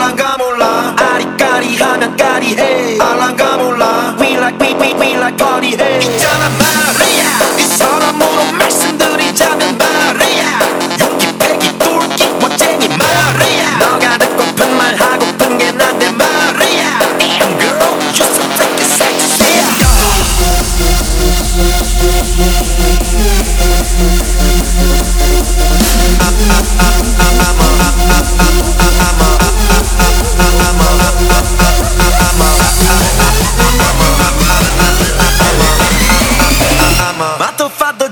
I'm we we we like 거리를 있잖아 말이야 이 사람으로 말씀드리자면 말이야 용기 패기 똘끼 멋쟁이 말이야 너가 듣고픈 말 하고픈 게 난데 말이야 Damn girl you're so freaking sexy I'm, I'm, I'm, I'm, I'm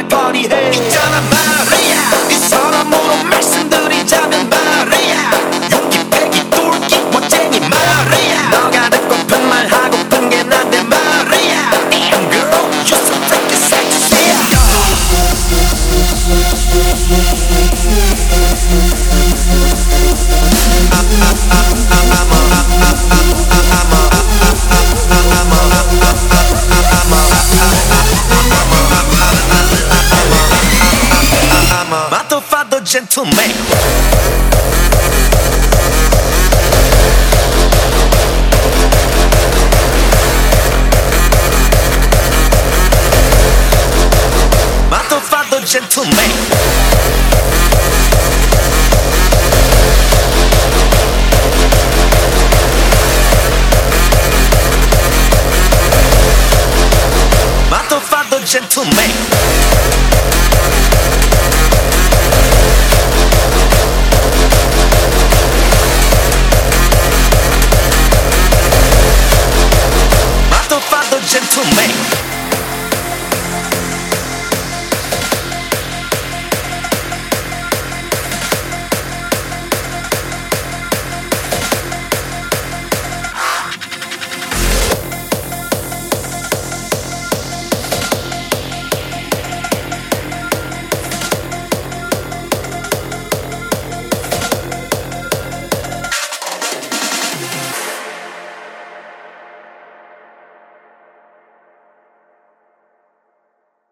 나 거리에 있잖아 말이야 이 네 사람으로 말씀드리자면 말이야 용기 패기 똘기 멋쟁이 말이야 너가 듣고픈 말 하고픈 게 난데 말이야 Damn girl you so freaking sexy. yeah. no gentleman. Matofado gentleman. gentleman. bass.